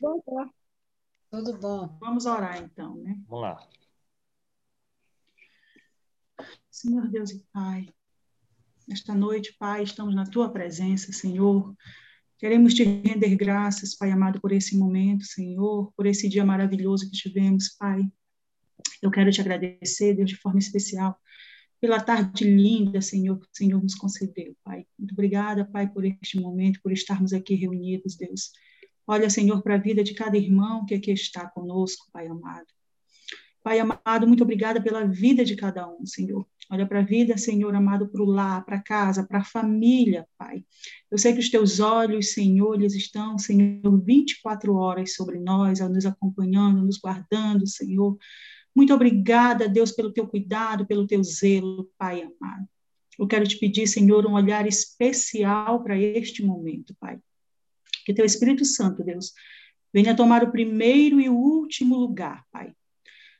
Tudo bom. Vamos orar então, né? Vamos lá. Senhor Deus e Pai, esta noite, Pai, estamos na tua presença, Senhor. Queremos te render graças, Pai amado, por esse momento, Senhor, por esse dia maravilhoso que tivemos, Pai. Eu quero te agradecer, Deus, de forma especial, pela tarde linda, Senhor, que o Senhor nos concedeu, Pai. Muito obrigada, Pai, por este momento, por estarmos aqui reunidos, Deus. Olha, Senhor, para a vida de cada irmão que aqui está conosco, Pai amado. Pai amado, muito obrigada pela vida de cada um, Senhor. Olha para a vida, Senhor amado, para o lar, para casa, para a família, Pai. Eu sei que os teus olhos, Senhor, eles estão, Senhor, 24 horas sobre nós, nos acompanhando, nos guardando, Senhor. Muito obrigada, Deus, pelo teu cuidado, pelo teu zelo, Pai amado. Eu quero te pedir, Senhor, um olhar especial para este momento, Pai. Que teu Espírito Santo, Deus, venha tomar o primeiro e o último lugar, Pai.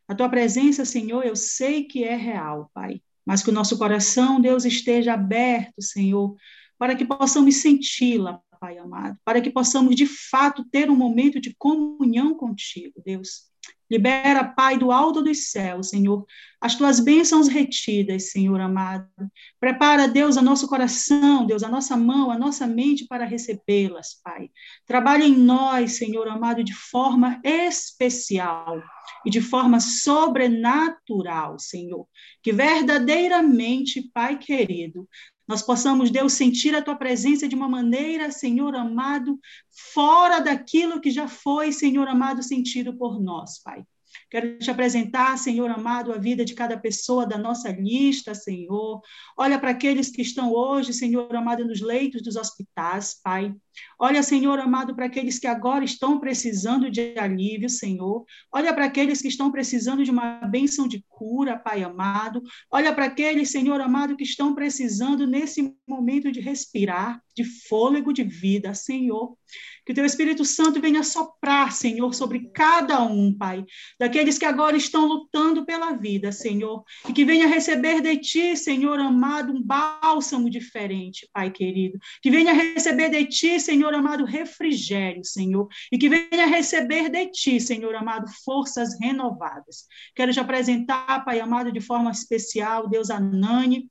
A tua presença, Senhor, eu sei que é real, Pai, mas que o nosso coração, Deus, esteja aberto, Senhor, para que possamos senti-la, Pai amado, para que possamos de fato ter um momento de comunhão contigo, Deus. Libera, Pai, do alto dos céus, Senhor, as tuas bênçãos retidas, Senhor amado. Prepara, Deus, a nosso coração, Deus, a nossa mão, a nossa mente para recebê-las, Pai. Trabalha em nós, Senhor amado, de forma especial e de forma sobrenatural, Senhor. Que verdadeiramente, Pai querido, nós possamos, Deus, sentir a tua presença de uma maneira, Senhor amado, fora daquilo que já foi, Senhor amado, sentido por nós, Pai. Quero te apresentar, Senhor amado, a vida de cada pessoa da nossa lista, Senhor. Olha para aqueles que estão hoje, Senhor amado, nos leitos dos hospitais, Pai. Olha, Senhor amado, para aqueles que agora estão precisando de alívio, Senhor. Olha para aqueles que estão precisando de uma bênção de cura, Pai amado. Olha para aqueles, Senhor amado, que estão precisando nesse momento de respirar, de fôlego de vida, Senhor. Que teu Espírito Santo venha soprar, Senhor, sobre cada um, Pai, daqueles que agora estão lutando pela vida, Senhor, e que venha receber de ti, Senhor amado, um bálsamo diferente, Pai querido. Que venha receber de ti, Senhor amado, refrigério, Senhor, e que venha receber de ti, Senhor amado, forças renovadas. Quero te apresentar, Pai amado, de forma especial, Deus Anani,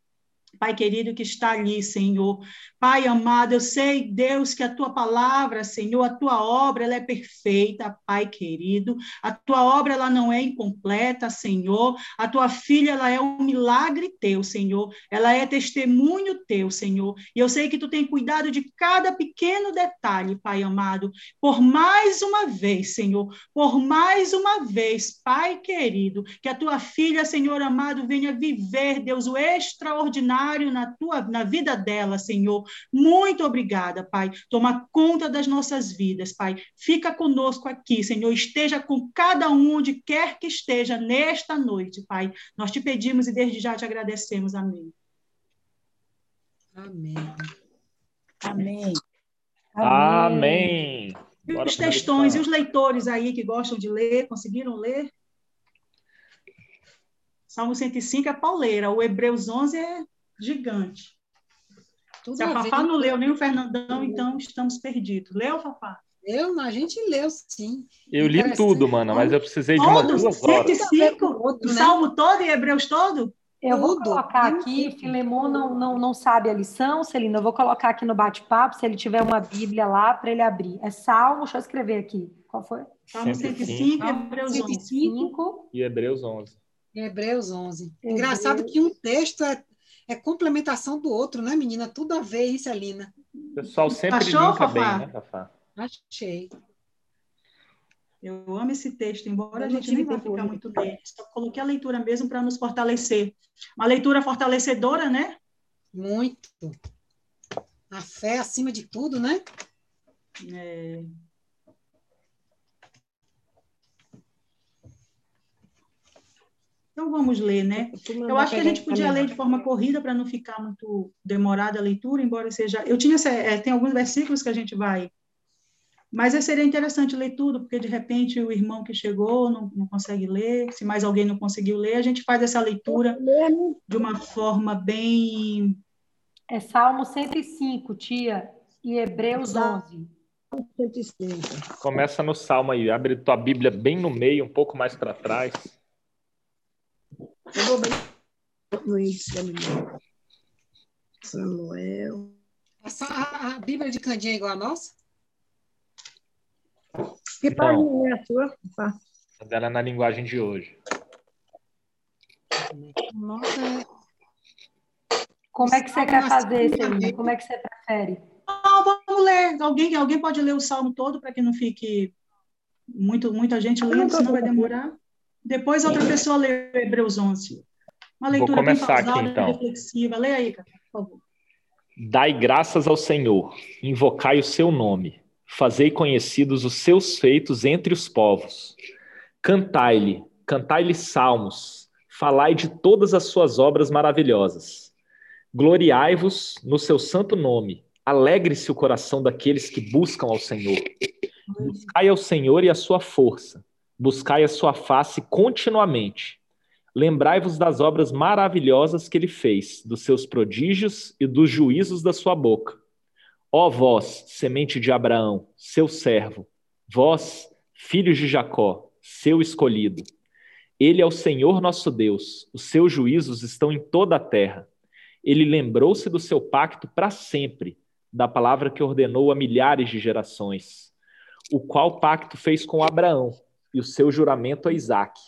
Pai querido que está ali, Senhor. Pai amado, eu sei, Deus, que a tua palavra, Senhor, a tua obra, ela é perfeita, Pai querido. A tua obra, ela não é incompleta, Senhor. A tua filha, ela é um milagre teu, Senhor. Ela é testemunho teu, Senhor. E eu sei que tu tem cuidado de cada pequeno detalhe, Pai amado. Por mais uma vez, Senhor, por mais uma vez, Pai querido, que a tua filha, Senhor amado, venha viver, Deus, o extraordinário na tua na vida dela, Senhor. Muito obrigada, Pai. Toma conta das nossas vidas, Pai. Fica conosco aqui, Senhor. Esteja com cada um onde quer que esteja nesta noite, Pai. Nós te pedimos e desde já te agradecemos. Amém. Amém. Amém. Amém. E os textões e os leitores aí que gostam de ler, conseguiram ler? Salmo 105 é pauleira, o Hebreus 11 é gigante. Tudo Se a, a Fafá não leu, nem o Fernandão, então estamos perdidos. Leu, Fafá? Eu, a gente leu, sim. Eu li tudo, mano, mas eu precisei de uma duas horas. 105? Outro, o né? Salmo todo e Hebreus todo? Eu vou colocar aqui, Filemon não, não, não sabe a lição, Celina, eu vou colocar aqui no bate-papo, se ele tiver uma Bíblia lá, para ele abrir. É Salmo, deixa eu escrever aqui. Qual foi? Salmo 105 e Hebreus 11. E Hebreus 11. Hebreus 11. Engraçado que um texto é é complementação do outro, né, menina? Tudo a ver isso, Alina. O pessoal sempre Achou, bem, né, Fafá? Achei. Eu amo esse texto, embora a gente nem vá ficar muito bem. Só coloquei a leitura mesmo para nos fortalecer. Uma leitura fortalecedora, né? Muito. A fé acima de tudo, né? É. Então vamos ler, né? Eu acho que a gente podia ler de forma corrida para não ficar muito demorada a leitura, embora seja. Eu tinha é, tem alguns versículos que a gente vai, mas seria interessante ler tudo, porque de repente o irmão que chegou não, não consegue ler, se mais alguém não conseguiu ler, a gente faz essa leitura de uma forma bem. É Salmo 105, tia, e Hebreus 11. 130. Começa no Salmo aí, abre tua Bíblia bem no meio, um pouco mais para trás. Eu vou bem no índice Samuel. A, a, a, Bíblia de Candinha é igual a nossa? Que página é a sua? A dela é na linguagem de hoje. Nossa. Como é que você quer fazer, Celina? Como é que você prefere? Não, vamos ler. Alguém, alguém pode ler o salmo todo para que não fique muito, muita gente lendo, senão vai demorar. Depois outra pessoa lê Hebreus 11. Uma leitura Vou começar pausada, aqui, então. reflexiva. Lê aí, por favor. Dai graças ao Senhor, invocai o seu nome, fazei conhecidos os seus feitos entre os povos. Cantai-lhe, cantai-lhe salmos, falai de todas as suas obras maravilhosas. Gloriai-vos no seu santo nome, alegre-se o coração daqueles que buscam ao Senhor. Buscai ao Senhor e a sua força, buscai a sua face continuamente. Lembrai-vos das obras maravilhosas que ele fez, dos seus prodígios e dos juízos da sua boca. Ó vós, semente de Abraão, seu servo, vós, filhos de Jacó, seu escolhido. Ele é o Senhor nosso Deus, os seus juízos estão em toda a terra. Ele lembrou-se do seu pacto para sempre, da palavra que ordenou a milhares de gerações, o qual pacto fez com Abraão e o seu juramento a Isaque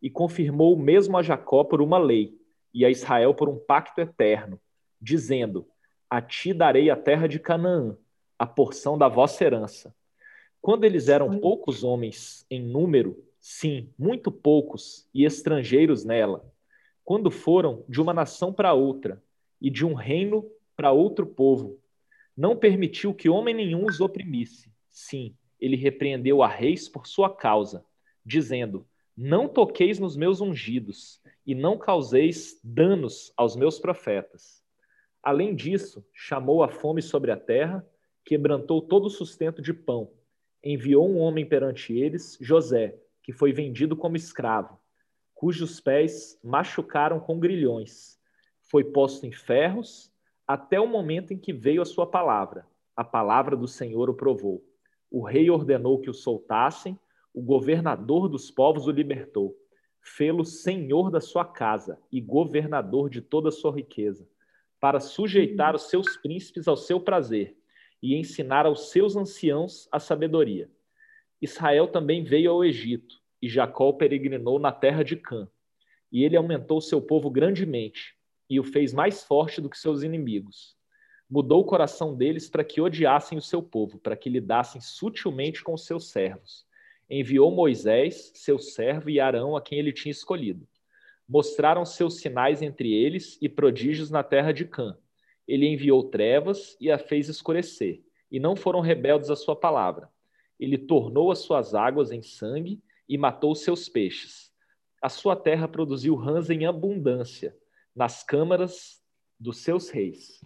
e confirmou mesmo a Jacó por uma lei e a Israel por um pacto eterno, dizendo: A ti darei a terra de Canaã, a porção da vossa herança. Quando eles eram poucos homens em número, sim, muito poucos, e estrangeiros nela, quando foram de uma nação para outra e de um reino para outro povo, não permitiu que homem nenhum os oprimisse. Sim, ele repreendeu a reis por sua causa, dizendo: não toqueis nos meus ungidos, e não causeis danos aos meus profetas. Além disso, chamou a fome sobre a terra, quebrantou todo o sustento de pão. Enviou um homem perante eles, José, que foi vendido como escravo, cujos pés machucaram com grilhões. Foi posto em ferros até o momento em que veio a sua palavra. A palavra do Senhor o provou. O rei ordenou que o soltassem o governador dos povos o libertou, fê-lo senhor da sua casa e governador de toda a sua riqueza, para sujeitar os seus príncipes ao seu prazer e ensinar aos seus anciãos a sabedoria. Israel também veio ao Egito, e Jacó peregrinou na terra de Cã. E ele aumentou seu povo grandemente, e o fez mais forte do que seus inimigos. Mudou o coração deles para que odiassem o seu povo, para que lidassem sutilmente com os seus servos enviou Moisés, seu servo, e Arão, a quem ele tinha escolhido. Mostraram seus sinais entre eles e prodígios na terra de Cã. Ele enviou trevas e a fez escurecer, e não foram rebeldes à sua palavra. Ele tornou as suas águas em sangue e matou seus peixes. A sua terra produziu rãs em abundância nas câmaras dos seus reis.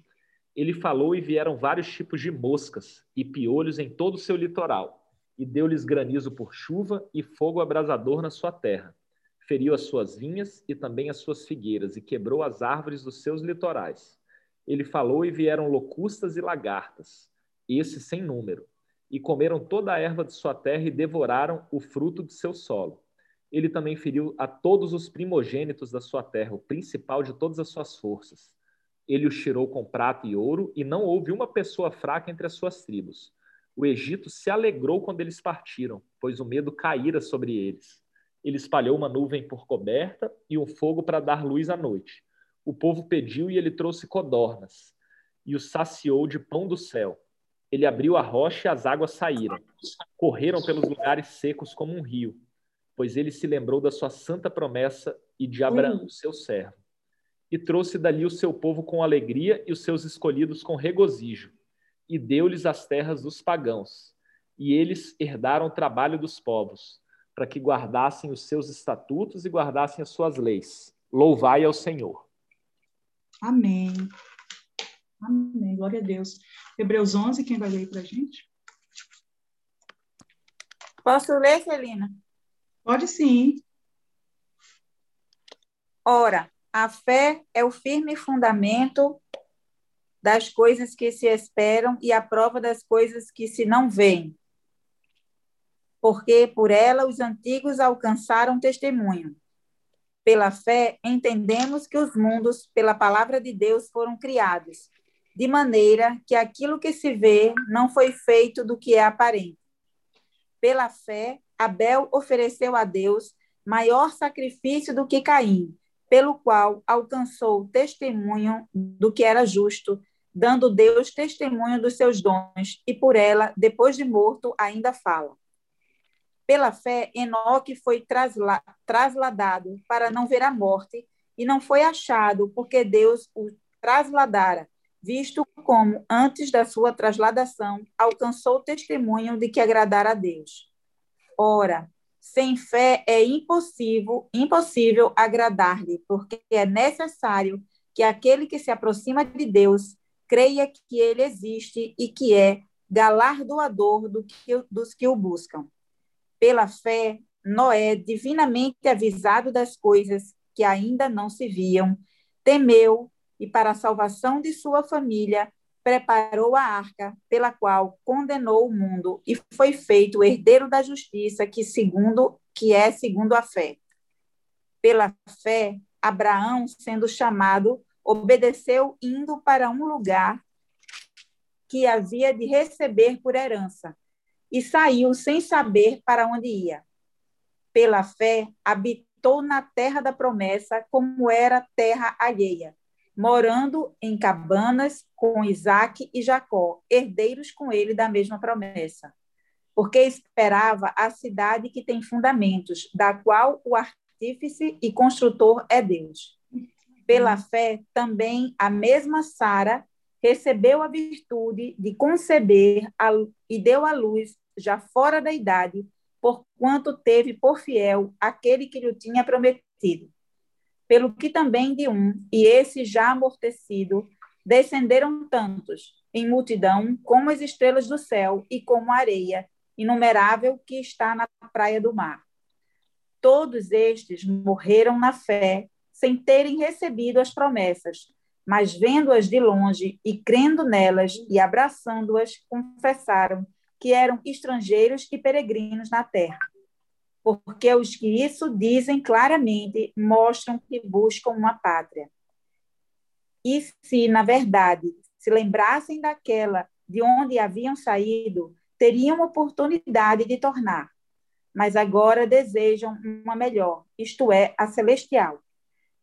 Ele falou e vieram vários tipos de moscas e piolhos em todo o seu litoral e deu-lhes granizo por chuva e fogo abrasador na sua terra. Feriu as suas vinhas e também as suas figueiras, e quebrou as árvores dos seus litorais. Ele falou e vieram locustas e lagartas, esses sem número, e comeram toda a erva de sua terra e devoraram o fruto de seu solo. Ele também feriu a todos os primogênitos da sua terra, o principal de todas as suas forças. Ele os tirou com prata e ouro, e não houve uma pessoa fraca entre as suas tribos o Egito se alegrou quando eles partiram, pois o medo caíra sobre eles. Ele espalhou uma nuvem por coberta e um fogo para dar luz à noite. O povo pediu e ele trouxe codornas, e o saciou de pão do céu. Ele abriu a rocha e as águas saíram. Correram pelos lugares secos como um rio, pois ele se lembrou da sua santa promessa e de Abraão, seu servo. E trouxe dali o seu povo com alegria e os seus escolhidos com regozijo e deu-lhes as terras dos pagãos. E eles herdaram o trabalho dos povos, para que guardassem os seus estatutos e guardassem as suas leis. Louvai ao Senhor. Amém. Amém. Glória a Deus. Hebreus 11, quem vai ler para a gente? Posso ler, Celina? Pode sim. Ora, a fé é o firme fundamento das coisas que se esperam e a prova das coisas que se não veem. Porque por ela os antigos alcançaram testemunho. Pela fé, entendemos que os mundos, pela palavra de Deus, foram criados, de maneira que aquilo que se vê não foi feito do que é aparente. Pela fé, Abel ofereceu a Deus maior sacrifício do que Caim, pelo qual alcançou testemunho do que era justo, dando Deus testemunho dos seus dons, e por ela, depois de morto, ainda fala. Pela fé, Enoque foi trasla trasladado para não ver a morte, e não foi achado, porque Deus o trasladara, visto como, antes da sua trasladação, alcançou testemunho de que agradara a Deus. Ora, sem fé é impossível, impossível agradar-lhe, porque é necessário que aquele que se aproxima de Deus creia que ele existe e que é galardoador do que, dos que o buscam. Pela fé, Noé, divinamente avisado das coisas que ainda não se viam, temeu e, para a salvação de sua família, preparou a arca pela qual condenou o mundo e foi feito herdeiro da justiça que segundo que é segundo a fé. Pela fé, Abraão, sendo chamado, obedeceu indo para um lugar que havia de receber por herança, e saiu sem saber para onde ia. Pela fé, habitou na terra da promessa, como era terra alheia, morando em cabanas com Isaac e Jacó, herdeiros com ele da mesma promessa. Porque esperava a cidade que tem fundamentos, da qual o artífice e construtor é Deus. Pela fé, também a mesma Sara recebeu a virtude de conceber a, e deu à luz, já fora da idade, porquanto teve por fiel aquele que lhe tinha prometido. Pelo que também de um, e esse já amortecido, descenderam tantos, em multidão, como as estrelas do céu e como a areia, inumerável que está na praia do mar. Todos estes morreram na fé, sem terem recebido as promessas, mas vendo-as de longe e crendo nelas e abraçando-as, confessaram que eram estrangeiros e peregrinos na terra. Porque os que isso dizem claramente mostram que buscam uma pátria. E se, na verdade, se lembrassem daquela de onde haviam saído, teriam oportunidade de tornar. Mas agora desejam uma melhor, isto é, a celestial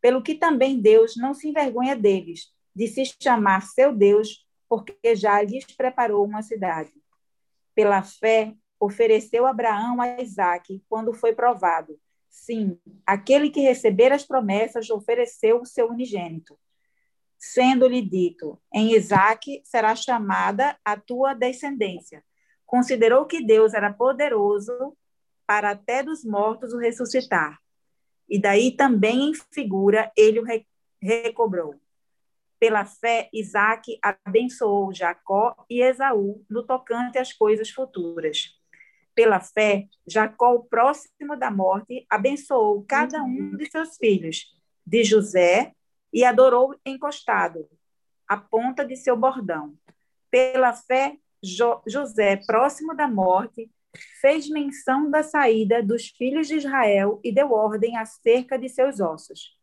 pelo que também Deus não se envergonha deles, de se chamar seu Deus, porque já lhes preparou uma cidade. Pela fé, ofereceu Abraão a Isaque quando foi provado. Sim, aquele que receber as promessas ofereceu o seu unigênito. Sendo-lhe dito: Em Isaque será chamada a tua descendência. Considerou que Deus era poderoso para até dos mortos o ressuscitar e daí também em figura ele o recobrou. Pela fé, Isaac abençoou Jacó e Esaú no tocante às coisas futuras. Pela fé, Jacó, próximo da morte, abençoou cada um de seus filhos, de José, e adorou encostado, a ponta de seu bordão. Pela fé, jo José, próximo da morte, fez menção da saída dos filhos de Israel e deu ordem acerca de seus ossos.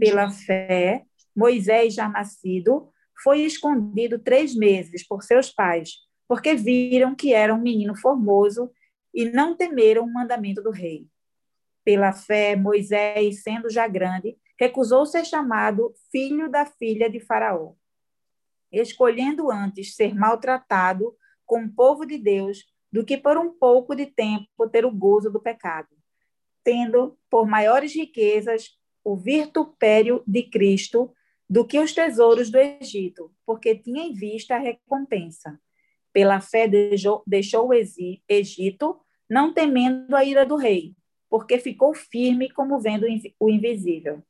Pela fé, Moisés, já nascido, foi escondido três meses por seus pais, porque viram que era um menino formoso e não temeram o mandamento do rei. Pela fé, Moisés, sendo já grande, recusou ser chamado filho da filha de Faraó, escolhendo antes ser maltratado com o povo de Deus do que por um pouco de tempo ter o gozo do pecado, tendo por maiores riquezas o virtupério de Cristo do que os tesouros do Egito, porque tinha em vista a recompensa. Pela fé deixou o Egito, não temendo a ira do rei, porque ficou firme como vendo o invisível.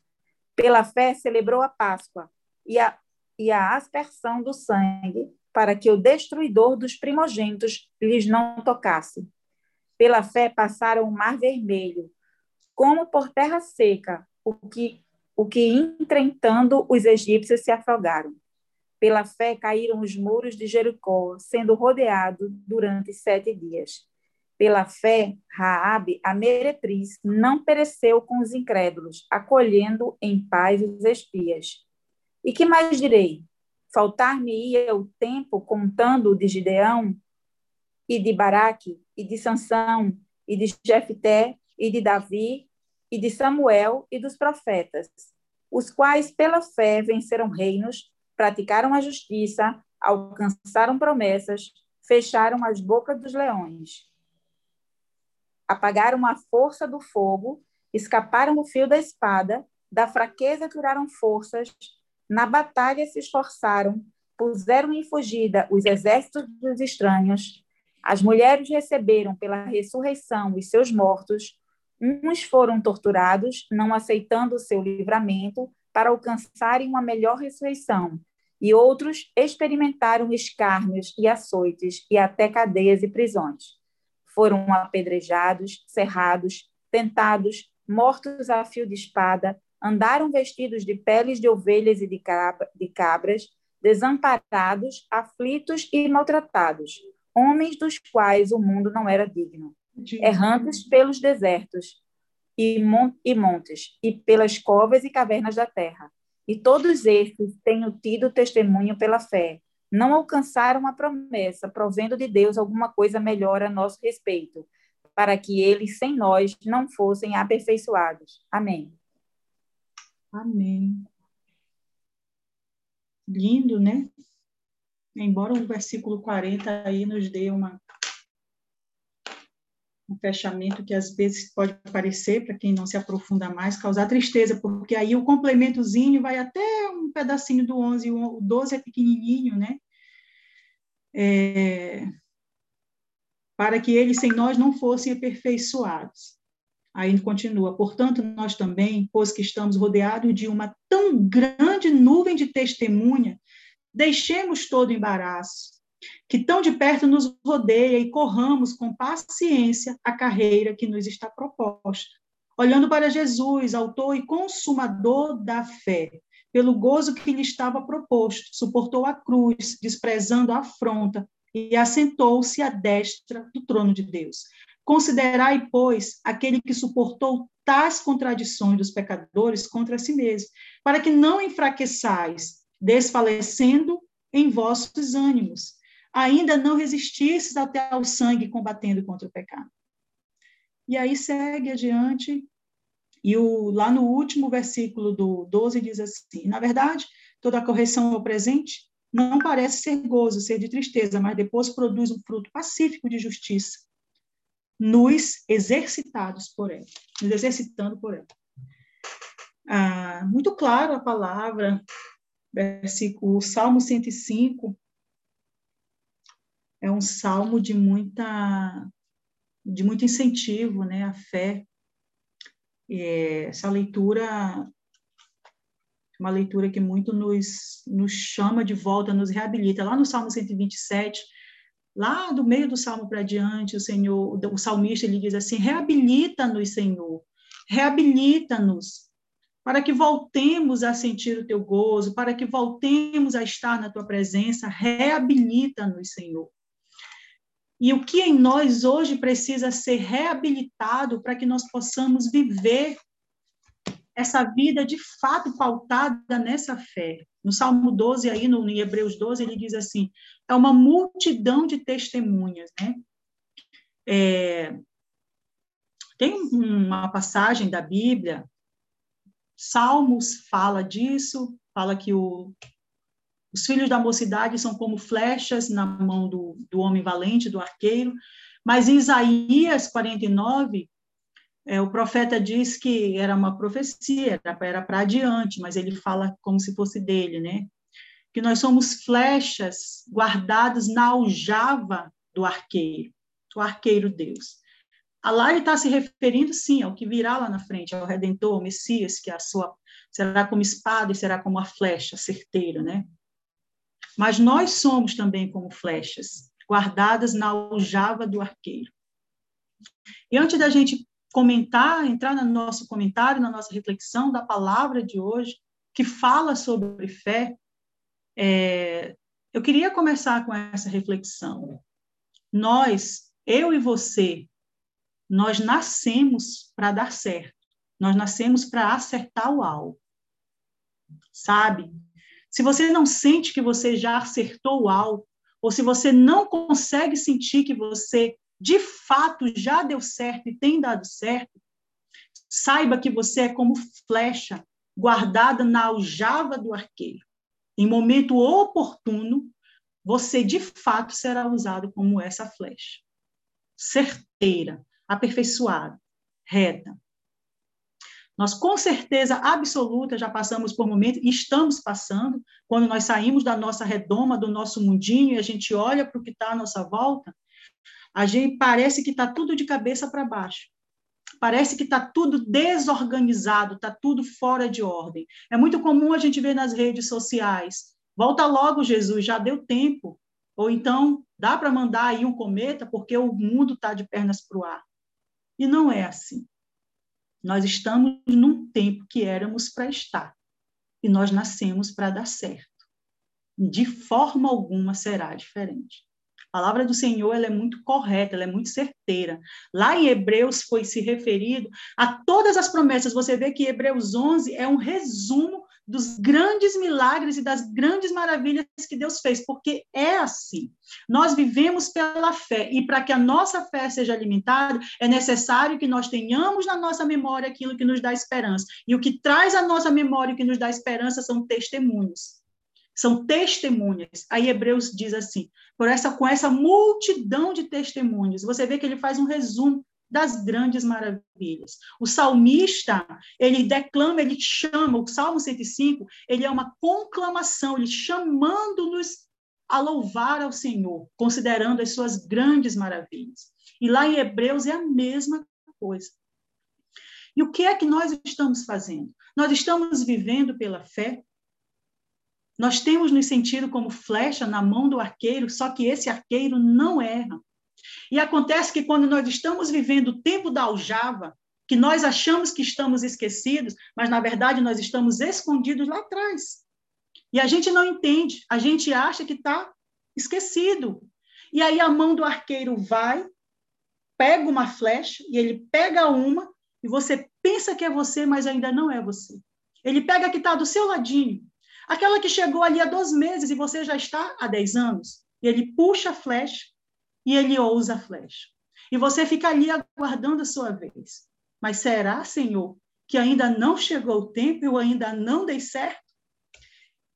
Pela fé celebrou a Páscoa e a, e a aspersão do sangue, para que o destruidor dos primogênitos lhes não tocasse. Pela fé passaram o mar vermelho, como por terra seca, o que, o que entretanto os egípcios se afogaram. Pela fé caíram os muros de Jericó, sendo rodeado durante sete dias. Pela fé, Raabe, a meretriz, não pereceu com os incrédulos, acolhendo em paz os espias. E que mais direi? Faltar-me-ia o tempo contando de Gideão, e de Baraque, e de Sansão, e de Jefté, e de Davi, e de Samuel e dos profetas, os quais pela fé venceram reinos, praticaram a justiça, alcançaram promessas, fecharam as bocas dos leões, apagaram a força do fogo, escaparam do fio da espada, da fraqueza tiraram forças, na batalha se esforçaram, puseram em fugida os exércitos dos estranhos. As mulheres receberam pela ressurreição os seus mortos. Uns foram torturados, não aceitando o seu livramento, para alcançarem uma melhor ressurreição, e outros experimentaram escárnios e açoites e até cadeias e prisões. Foram apedrejados, cerrados, tentados, mortos a fio de espada, andaram vestidos de peles de ovelhas e de, cabras, desamparados, aflitos e maltratados, homens dos quais o mundo não era digno, errantes pelos desertos e, montes, e pelas covas e cavernas da terra. E todos estes têm tido testemunho pela fé. Não alcançaram a promessa, provendo de Deus alguma coisa melhor a nosso respeito, para que eles, sem nós, não fossem aperfeiçoados. Amém. Amém. Lindo, né? Embora o versículo 40 aí nos dê uma, um fechamento que às vezes pode parecer, para quem não se aprofunda mais, causar tristeza, porque aí o complementozinho vai até um pedacinho do 11, o 12 é pequenininho, né? É, para que eles sem nós não fossem aperfeiçoados. Aí continua, portanto, nós também, pois que estamos rodeados de uma tão grande nuvem de testemunha, deixemos todo embaraço, que tão de perto nos rodeia e corramos com paciência a carreira que nos está proposta, olhando para Jesus, autor e consumador da fé, pelo gozo que lhe estava proposto, suportou a cruz, desprezando a afronta, e assentou-se à destra do trono de Deus. Considerai, pois, aquele que suportou tais contradições dos pecadores contra si mesmo, para que não enfraqueçais, desfalecendo em vossos ânimos, ainda não resistisses até ao sangue combatendo contra o pecado. E aí segue adiante, e o, lá no último versículo do 12 diz assim: Na verdade, toda correção ao presente não parece ser gozo, ser de tristeza, mas depois produz um fruto pacífico de justiça nos exercitados por ela, nos exercitando por ela. Ah, muito claro a palavra, versículo, Salmo 105, é um salmo de muita de muito incentivo, né, à fé. Essa leitura uma leitura que muito nos, nos chama de volta, nos reabilita. Lá no Salmo 127, Lá do meio do salmo para diante, o Senhor, o salmista ele diz assim: reabilita-nos, Senhor, reabilita-nos, para que voltemos a sentir o teu gozo, para que voltemos a estar na tua presença, reabilita-nos, Senhor. E o que em nós hoje precisa ser reabilitado para que nós possamos viver essa vida de fato pautada nessa fé. No Salmo 12, aí no, em Hebreus 12, ele diz assim: é uma multidão de testemunhas, né? É, tem uma passagem da Bíblia, Salmos fala disso, fala que o, os filhos da mocidade são como flechas na mão do, do homem valente, do arqueiro, mas em Isaías 49, é, o profeta diz que era uma profecia, era para adiante, mas ele fala como se fosse dele, né? Que nós somos flechas guardadas na aljava do arqueiro, do arqueiro Deus. Lá ele está se referindo, sim, ao que virá lá na frente, ao Redentor, ao Messias, que a sua será como espada e será como a flecha certeira, né? Mas nós somos também como flechas, guardadas na aljava do arqueiro. E antes da gente comentar, entrar no nosso comentário, na nossa reflexão da palavra de hoje, que fala sobre fé, É, eu queria começar com essa reflexão. Nós, eu e você, nós nascemos para dar certo. Nós nascemos para acertar o alvo. Sabe? Se você não sente que você já acertou o alvo, ou se você não consegue sentir que você de fato já deu certo e tem dado certo, saiba que você é como flecha guardada na aljava do arqueiro. Em momento oportuno, você de fato será usado como essa flecha. Certeira, aperfeiçoada, reta. Nós, com certeza absoluta, já passamos por momentos, e estamos passando, quando nós saímos da nossa redoma, do nosso mundinho, e a gente olha para o que está à nossa volta, a gente parece que está tudo de cabeça para baixo. Parece que está tudo desorganizado, está tudo fora de ordem. É muito comum a gente ver nas redes sociais. Volta logo, Jesus, já deu tempo. Ou então, dá para mandar aí um cometa, porque o mundo está de pernas para o ar. E não é assim. Nós estamos num tempo que éramos para estar. E nós nascemos para dar certo. De forma alguma será diferente. A palavra do Senhor ela é muito correta, ela é muito certeira. Lá em Hebreus foi se referido a todas as promessas. Você vê que Hebreus 11 é um resumo dos grandes milagres e das grandes maravilhas que Deus fez, porque é assim. Nós vivemos pela fé, e para que a nossa fé seja alimentada, é necessário que nós tenhamos na nossa memória aquilo que nos dá esperança. E o que traz a nossa memória, o que nos dá esperança, são testemunhos. São testemunhas. Aí Hebreus diz assim: por essa, com essa multidão de testemunhos, você vê que ele faz um resumo das grandes maravilhas. O salmista, ele declama, ele chama, o Salmo 105, ele é uma conclamação, ele chamando-nos a louvar ao Senhor, considerando as suas grandes maravilhas. E lá em Hebreus é a mesma coisa. E o que é que nós estamos fazendo? Nós estamos vivendo pela fé. Nós temos nos sentido como flecha na mão do arqueiro, só que esse arqueiro não erra. E acontece que quando nós estamos vivendo o tempo da aljava, que nós achamos que estamos esquecidos, mas na verdade nós estamos escondidos lá atrás. E a gente não entende, a gente acha que está esquecido. E aí a mão do arqueiro vai, pega uma flecha, e ele pega uma, e você pensa que é você, mas ainda não é você. Ele pega a que está do seu ladinho, aquela que chegou ali há dois meses e você já está há dez anos. E ele puxa a flecha e ele ousa a flecha. E você fica ali aguardando a sua vez. Mas será, Senhor, que ainda não chegou o tempo, eu ainda não dei certo?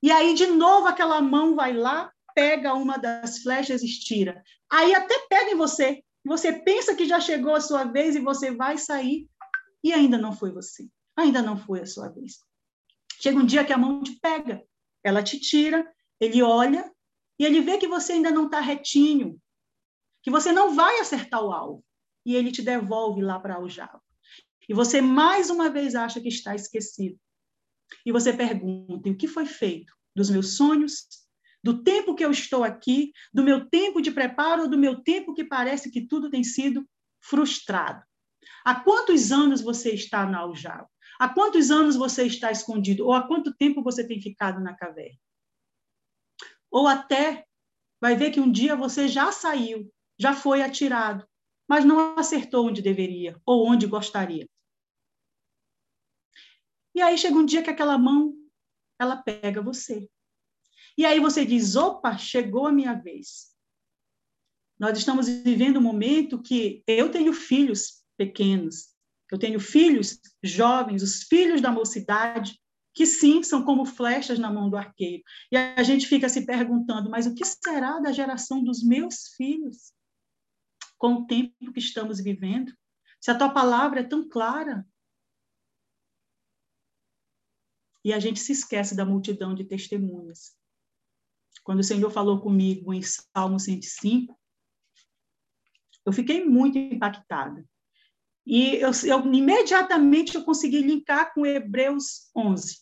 E aí, de novo, aquela mão vai lá, pega uma das flechas e estira. Aí até pega em você. Você pensa que já chegou a sua vez e você vai sair. E ainda não foi você. Ainda não foi a sua vez. Chega um dia que a mão te pega. Ela te tira, ele olha e ele vê que você ainda não está retinho, que você não vai acertar o alvo. E ele te devolve lá para o aljava. E você mais uma vez acha que está esquecido. E você pergunta: o que foi feito dos meus sonhos, do tempo que eu estou aqui, do meu tempo de preparo, do meu tempo que parece que tudo tem sido frustrado? Há quantos anos você está na aljava? Há quantos anos você está escondido? Ou há quanto tempo você tem ficado na caverna? Ou até vai ver que um dia você já saiu já foi atirado, mas não acertou onde deveria ou onde gostaria. E aí chega um dia que aquela mão, ela pega você. E aí você diz: opa, chegou a minha vez. Nós estamos vivendo um momento que eu tenho filhos pequenos, eu tenho filhos jovens, os filhos da mocidade, que sim, são como flechas na mão do arqueiro. E a gente fica se perguntando: mas o que será da geração dos meus filhos? Com o tempo que estamos vivendo? Se a tua palavra é tão clara. E a gente se esquece da multidão de testemunhas. Quando o Senhor falou comigo em Salmo 105, eu fiquei muito impactada. E eu, eu, imediatamente eu consegui linkar com Hebreus 11.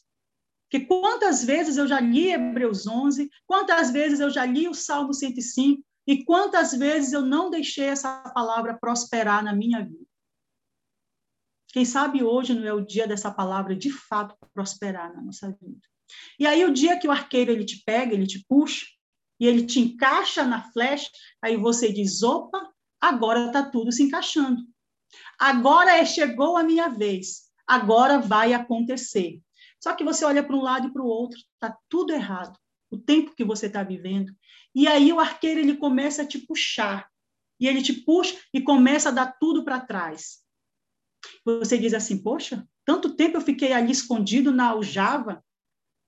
Que quantas vezes eu já li Hebreus 11, quantas vezes eu já li o Salmo 105, e quantas vezes eu não deixei essa palavra prosperar na minha vida? Quem sabe hoje não é o dia dessa palavra de fato prosperar na nossa vida. E aí o dia que o arqueiro ele te pega, ele te puxa e ele te encaixa na flecha, aí você diz: "Opa, agora está tudo se encaixando. Agora é, chegou a minha vez. Agora vai acontecer." Só que você olha para um lado e para o outro, está tudo errado. O tempo que você está vivendo. E aí o arqueiro ele começa a te puxar. E ele te puxa e começa a dar tudo para trás. Você diz assim: Poxa, tanto tempo eu fiquei ali escondido na aljava,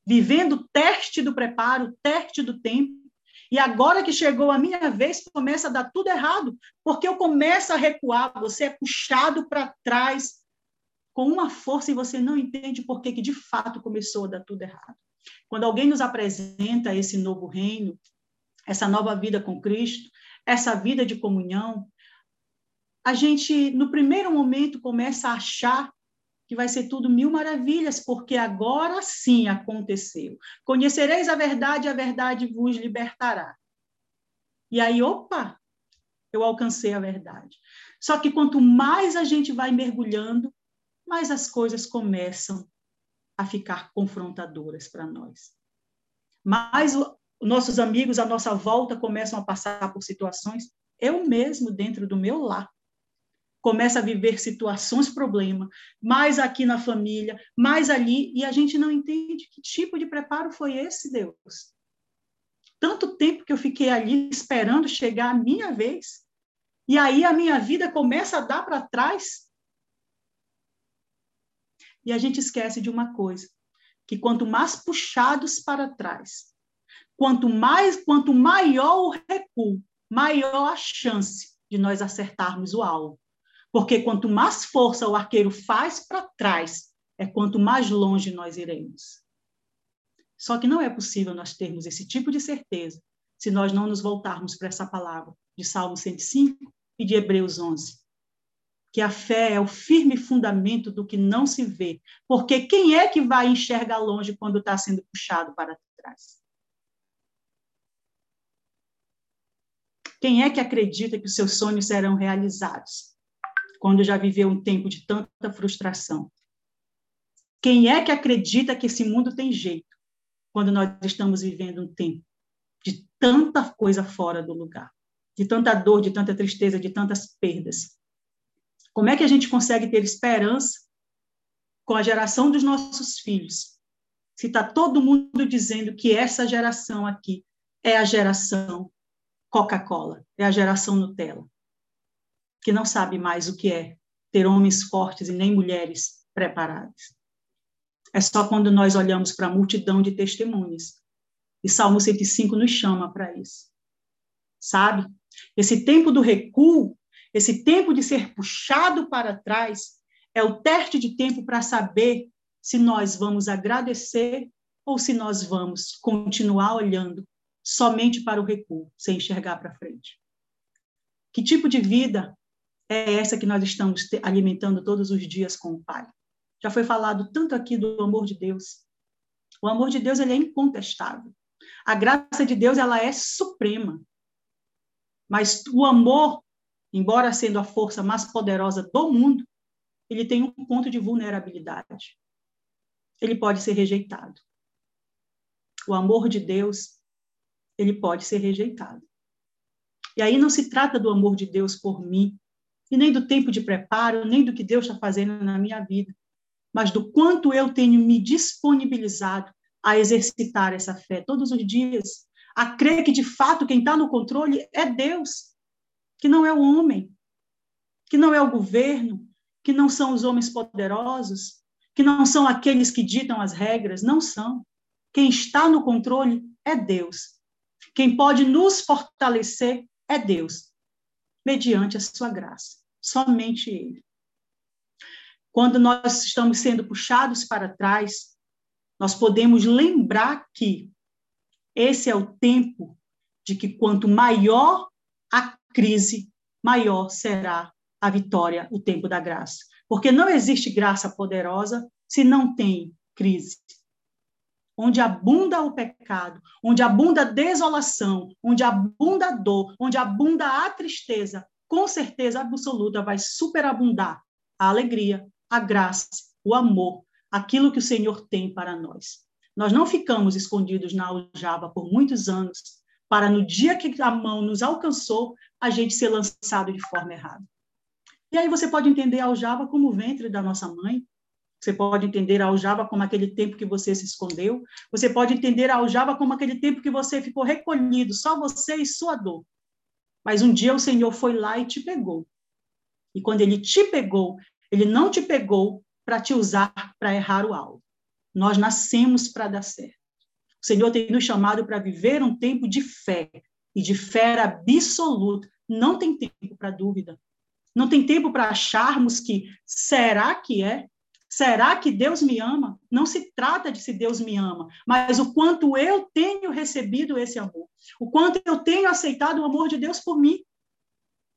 vivendo o teste do preparo, o teste do tempo. E agora que chegou a minha vez, começa a dar tudo errado, porque eu começo a recuar, você é puxado para trás com uma força e você não entende por que, que de fato começou a dar tudo errado. Quando alguém nos apresenta esse novo reino, essa nova vida com Cristo, essa vida de comunhão, a gente, no primeiro momento, começa a achar que vai ser tudo mil maravilhas, porque agora sim aconteceu. Conhecereis a verdade, a verdade vos libertará. E aí, opa, eu alcancei a verdade. Só que quanto mais a gente vai mergulhando, mais as coisas começam a ficar confrontadoras para nós. Mais o, nossos amigos à nossa volta começam a passar por situações, eu mesmo, dentro do meu lar, começa a viver situações problema, mais aqui na família, mais ali, e a gente não entende que tipo de preparo foi esse, Deus. Tanto tempo que eu fiquei ali esperando chegar a minha vez, e aí a minha vida começa a dar para trás. E a gente esquece de uma coisa, que quanto mais puxados para trás, quanto mais, quanto maior o recuo, maior a chance de nós acertarmos o alvo. Porque quanto mais força o arqueiro faz para trás, é quanto mais longe nós iremos. Só que não é possível nós termos esse tipo de certeza se nós não nos voltarmos para essa palavra de Salmo 105 e de Hebreus 11. Que a fé é o firme fundamento do que não se vê. Porque quem é que vai enxergar longe quando está sendo puxado para trás? Quem é que acredita que os seus sonhos serão realizados? quando já viveu um tempo de tanta frustração? Quem é que acredita que esse mundo tem jeito quando nós estamos vivendo um tempo de tanta coisa fora do lugar, de tanta dor, de tanta tristeza, de tantas perdas? Como é que a gente consegue ter esperança com a geração dos nossos filhos? Se está todo mundo dizendo que essa geração aqui é a geração Coca-Cola, é a geração Nutella que não sabe mais o que é ter homens fortes e nem mulheres preparadas. É só quando nós olhamos para a multidão de testemunhas. E Salmo 105 nos chama para isso. Sabe? Esse tempo do recuo, esse tempo de ser puxado para trás, é o teste de tempo para saber se nós vamos agradecer ou se nós vamos continuar olhando somente para o recuo, sem enxergar para frente. Que tipo de vida é essa que nós estamos alimentando todos os dias com o Pai. Já foi falado tanto aqui do amor de Deus. O amor de Deus ele é incontestável. A graça de Deus ela é suprema. Mas o amor, embora sendo a força mais poderosa do mundo, ele tem um ponto de vulnerabilidade. Ele pode ser rejeitado. O amor de Deus, ele pode ser rejeitado. E aí não se trata do amor de Deus por mim, e nem do tempo de preparo, nem do que Deus está fazendo na minha vida, mas do quanto eu tenho me disponibilizado a exercitar essa fé todos os dias, a crer que de fato quem está no controle é Deus, que não é o homem, que não é o governo, que não são os homens poderosos, que não são aqueles que ditam as regras, não são. Quem está no controle é Deus. Quem pode nos fortalecer é Deus, mediante a sua graça somente Ele. Quando nós estamos sendo puxados para trás, nós podemos lembrar que esse é o tempo de que quanto maior a crise, maior será a vitória, o tempo da graça. Porque não existe graça poderosa se não tem crise. Onde abunda o pecado, onde abunda a desolação, onde abunda a dor, onde abunda a tristeza, com certeza absoluta vai superabundar a alegria, a graça, o amor, aquilo que o Senhor tem para nós. Nós não ficamos escondidos na aljava por muitos anos, para no dia que a mão nos alcançou, a gente ser lançado de forma errada. E aí você pode entender a aljava como o ventre da nossa mãe, você pode entender a aljava como aquele tempo que você se escondeu, você pode entender a aljava como aquele tempo que você ficou recolhido, só você e sua dor. Mas um dia o Senhor foi lá e te pegou. E quando ele te pegou, ele não te pegou para te usar para errar o alvo. Nós nascemos para dar certo. O Senhor tem nos chamado para viver um tempo de fé e de fé absoluta. Não tem tempo para dúvida. Não tem tempo para acharmos que será que é? Será que Deus me ama? Não se trata de se Deus me ama, mas o quanto eu tenho recebido esse amor, o quanto eu tenho aceitado o amor de Deus por mim.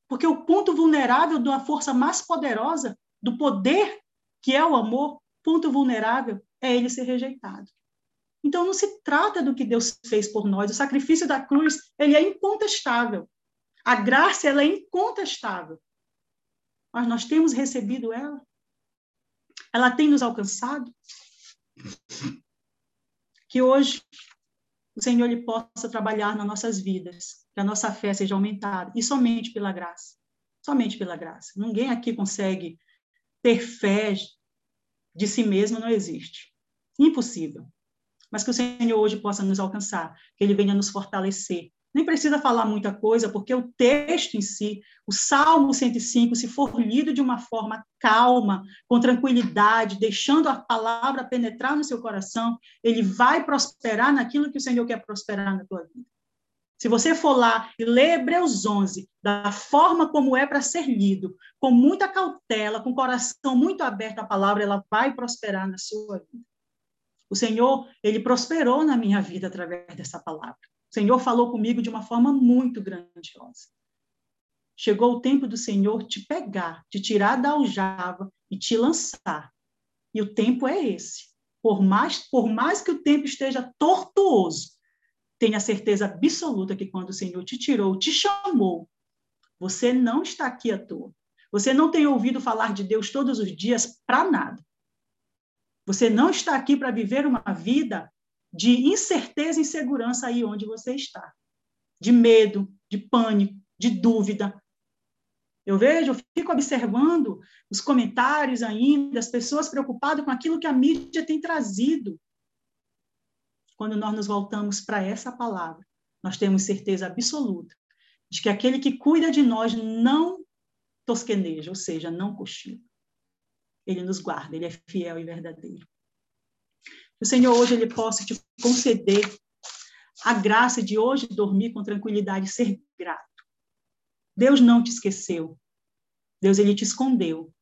Porque o ponto vulnerável da força mais poderosa, do poder que é o amor, ponto vulnerável é ele ser rejeitado. Então não se trata do que Deus fez por nós. O sacrifício da cruz, ele é incontestável. A graça ela é incontestável. Mas nós temos recebido ela? Ela tem nos alcançado? Que hoje o Senhor ele possa trabalhar nas nossas vidas, que a nossa fé seja aumentada, e somente pela graça. Somente pela graça. Ninguém aqui consegue ter fé de si mesmo, não existe. Impossível. Mas que o Senhor hoje possa nos alcançar, que Ele venha nos fortalecer. Nem precisa falar muita coisa, porque o texto em si, o Salmo 105, se for lido de uma forma calma, com tranquilidade, deixando a palavra penetrar no seu coração, ele vai prosperar naquilo que o Senhor quer prosperar na tua vida. Se você for lá e ler Hebreus 11, da forma como é para ser lido, com muita cautela, com o coração muito aberto à palavra, ela vai prosperar na sua vida. O Senhor, ele prosperou na minha vida através dessa palavra. O Senhor falou comigo de uma forma muito grandiosa. Chegou o tempo do Senhor te pegar, te tirar da aljava e te lançar. E o tempo é esse. Por mais, por mais que o tempo esteja tortuoso, tenha certeza absoluta que quando o Senhor te tirou, te chamou, você não está aqui à toa. Você não tem ouvido falar de Deus todos os dias para nada. Você não está aqui para viver uma vida de incerteza e insegurança aí onde você está. De medo, de pânico, de dúvida. Eu vejo, eu fico observando os comentários ainda, as pessoas preocupadas com aquilo que a mídia tem trazido quando nós nos voltamos para essa palavra, nós temos certeza absoluta de que aquele que cuida de nós não tosqueneja, ou seja, não cochila. Ele nos guarda, ele é fiel e verdadeiro. Que o Senhor hoje ele possa te conceder a graça de hoje dormir com tranquilidade e ser grato. Deus não te esqueceu. Deus ele te escondeu.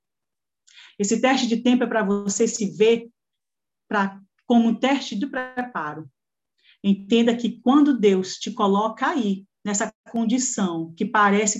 Esse teste de tempo é para você se ver para como um teste de preparo. Entenda que quando Deus te coloca aí, nessa condição que parece